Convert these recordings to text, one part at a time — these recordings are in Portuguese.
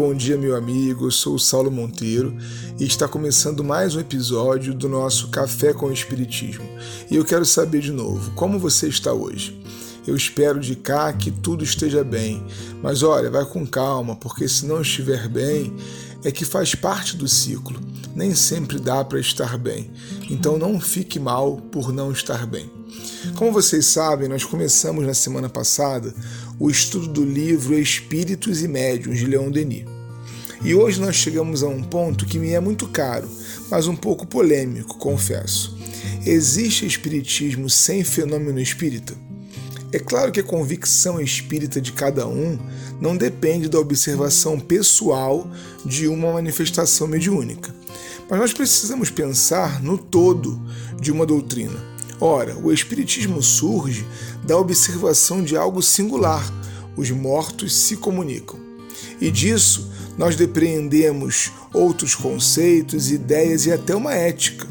bom dia, meu amigo. Eu sou o Saulo Monteiro e está começando mais um episódio do nosso Café com o Espiritismo. E eu quero saber de novo, como você está hoje? Eu espero de cá que tudo esteja bem, mas olha, vai com calma, porque se não estiver bem, é que faz parte do ciclo. Nem sempre dá para estar bem. Então não fique mal por não estar bem. Como vocês sabem, nós começamos na semana passada o estudo do livro Espíritos e Médiuns de Leon Denis. E hoje nós chegamos a um ponto que me é muito caro, mas um pouco polêmico, confesso. Existe espiritismo sem fenômeno espírita? É claro que a convicção espírita de cada um não depende da observação pessoal de uma manifestação mediúnica. Mas nós precisamos pensar no todo de uma doutrina Ora, o Espiritismo surge da observação de algo singular: os mortos se comunicam. E disso nós depreendemos outros conceitos, ideias e até uma ética.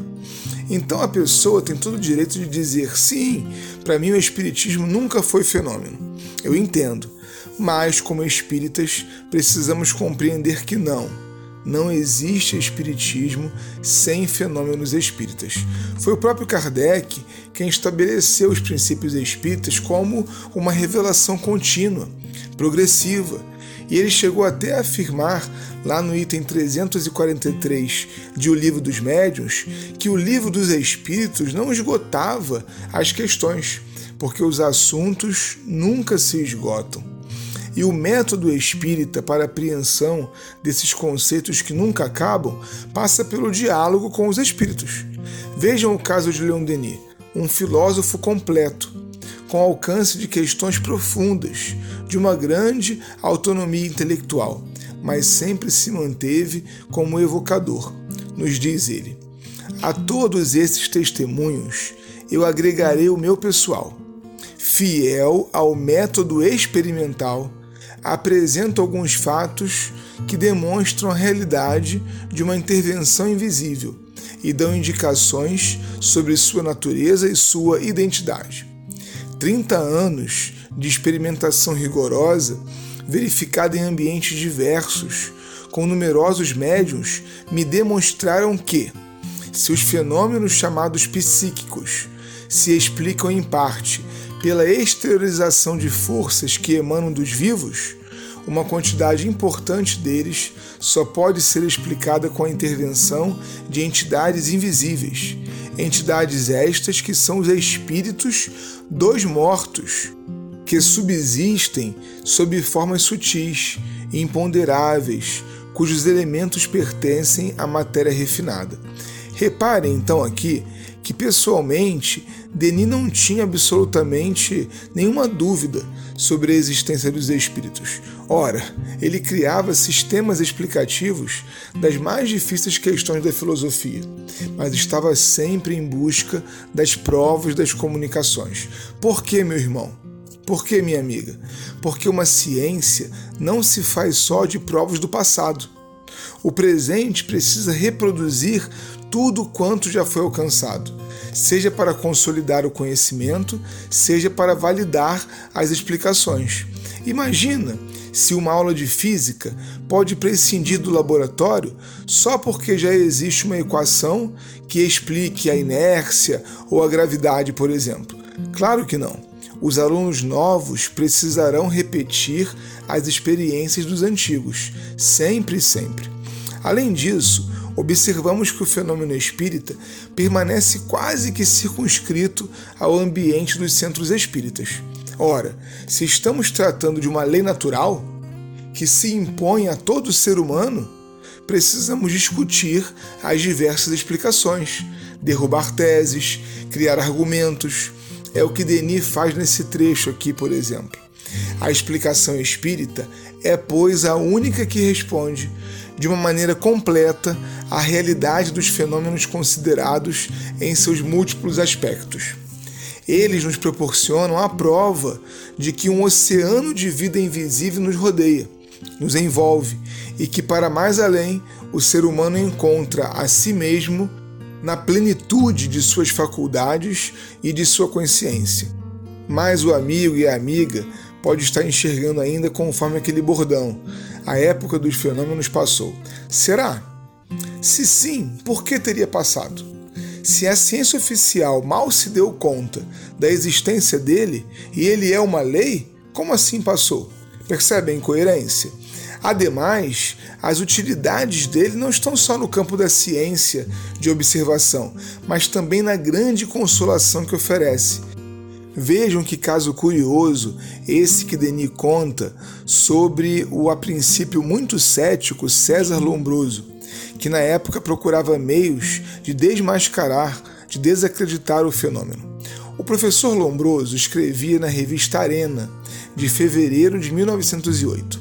Então a pessoa tem todo o direito de dizer: sim, para mim o Espiritismo nunca foi fenômeno. Eu entendo, mas como espíritas precisamos compreender que não não existe espiritismo sem fenômenos espíritas. Foi o próprio Kardec quem estabeleceu os princípios espíritas como uma revelação contínua, progressiva. E ele chegou até a afirmar, lá no item 343 de O Livro dos Médiuns, que o Livro dos Espíritos não esgotava as questões, porque os assuntos nunca se esgotam. E o método espírita para apreensão desses conceitos que nunca acabam passa pelo diálogo com os espíritos. Vejam o caso de Leon Denis, um filósofo completo, com alcance de questões profundas, de uma grande autonomia intelectual, mas sempre se manteve como evocador. Nos diz ele: A todos esses testemunhos eu agregarei o meu pessoal, fiel ao método experimental apresenta alguns fatos que demonstram a realidade de uma intervenção invisível e dão indicações sobre sua natureza e sua identidade. 30 anos de experimentação rigorosa, verificada em ambientes diversos, com numerosos médiums, me demonstraram que, se os fenômenos chamados psíquicos se explicam em parte pela exteriorização de forças que emanam dos vivos, uma quantidade importante deles só pode ser explicada com a intervenção de entidades invisíveis, entidades estas que são os espíritos dos mortos, que subsistem sob formas sutis e imponderáveis, cujos elementos pertencem à matéria refinada. Reparem então aqui que pessoalmente Denis não tinha absolutamente nenhuma dúvida sobre a existência dos espíritos. Ora, ele criava sistemas explicativos das mais difíceis questões da filosofia, mas estava sempre em busca das provas das comunicações. Por que, meu irmão? Por que, minha amiga? Porque uma ciência não se faz só de provas do passado. O presente precisa reproduzir tudo quanto já foi alcançado, seja para consolidar o conhecimento, seja para validar as explicações. Imagina se uma aula de física pode prescindir do laboratório só porque já existe uma equação que explique a inércia ou a gravidade, por exemplo. Claro que não. Os alunos novos precisarão repetir as experiências dos antigos, sempre e sempre. Além disso, observamos que o fenômeno espírita permanece quase que circunscrito ao ambiente dos centros espíritas. Ora, se estamos tratando de uma lei natural que se impõe a todo ser humano, precisamos discutir as diversas explicações, derrubar teses, criar argumentos. É o que Denis faz nesse trecho aqui, por exemplo. A explicação espírita é, pois, a única que responde de uma maneira completa a realidade dos fenômenos considerados em seus múltiplos aspectos. Eles nos proporcionam a prova de que um oceano de vida invisível nos rodeia, nos envolve e que, para mais além, o ser humano encontra a si mesmo na plenitude de suas faculdades e de sua consciência. Mas o amigo e a amiga pode estar enxergando ainda conforme aquele bordão. A época dos fenômenos passou. Será? Se sim, por que teria passado? Se a ciência oficial mal se deu conta da existência dele e ele é uma lei, como assim passou? Percebe a incoerência? Ademais, as utilidades dele não estão só no campo da ciência de observação, mas também na grande consolação que oferece. Vejam que caso curioso esse que Denis conta sobre o a princípio muito cético César Lombroso, que na época procurava meios de desmascarar, de desacreditar o fenômeno. O professor Lombroso escrevia na revista Arena, de fevereiro de 1908.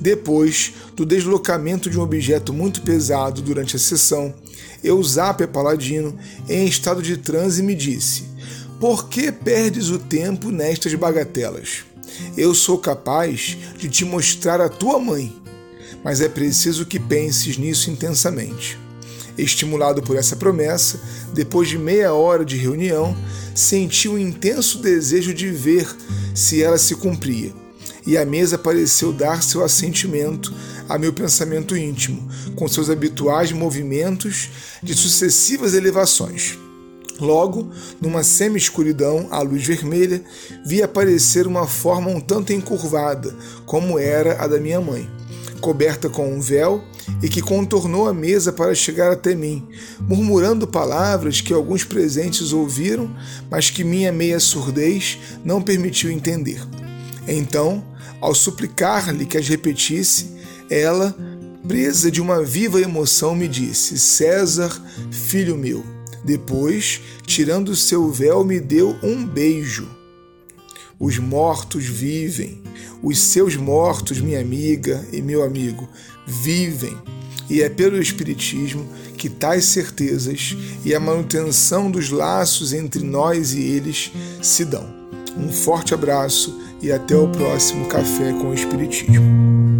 Depois do deslocamento de um objeto muito pesado durante a sessão, Eusápia Paladino, em estado de transe, me disse: Por que perdes o tempo nestas bagatelas? Eu sou capaz de te mostrar a tua mãe, mas é preciso que penses nisso intensamente. Estimulado por essa promessa, depois de meia hora de reunião, senti um intenso desejo de ver se ela se cumpria e a mesa pareceu dar seu assentimento a meu pensamento íntimo, com seus habituais movimentos de sucessivas elevações. Logo, numa semi-escuridão à luz vermelha, vi aparecer uma forma um tanto encurvada, como era a da minha mãe, coberta com um véu e que contornou a mesa para chegar até mim, murmurando palavras que alguns presentes ouviram, mas que minha meia surdez não permitiu entender. Então, ao suplicar-lhe que as repetisse, ela, presa de uma viva emoção, me disse: César, filho meu. Depois, tirando seu véu, me deu um beijo. Os mortos vivem, os seus mortos, minha amiga e meu amigo, vivem. E é pelo Espiritismo que tais certezas e a manutenção dos laços entre nós e eles se dão. Um forte abraço e até o próximo Café com o Espiritismo.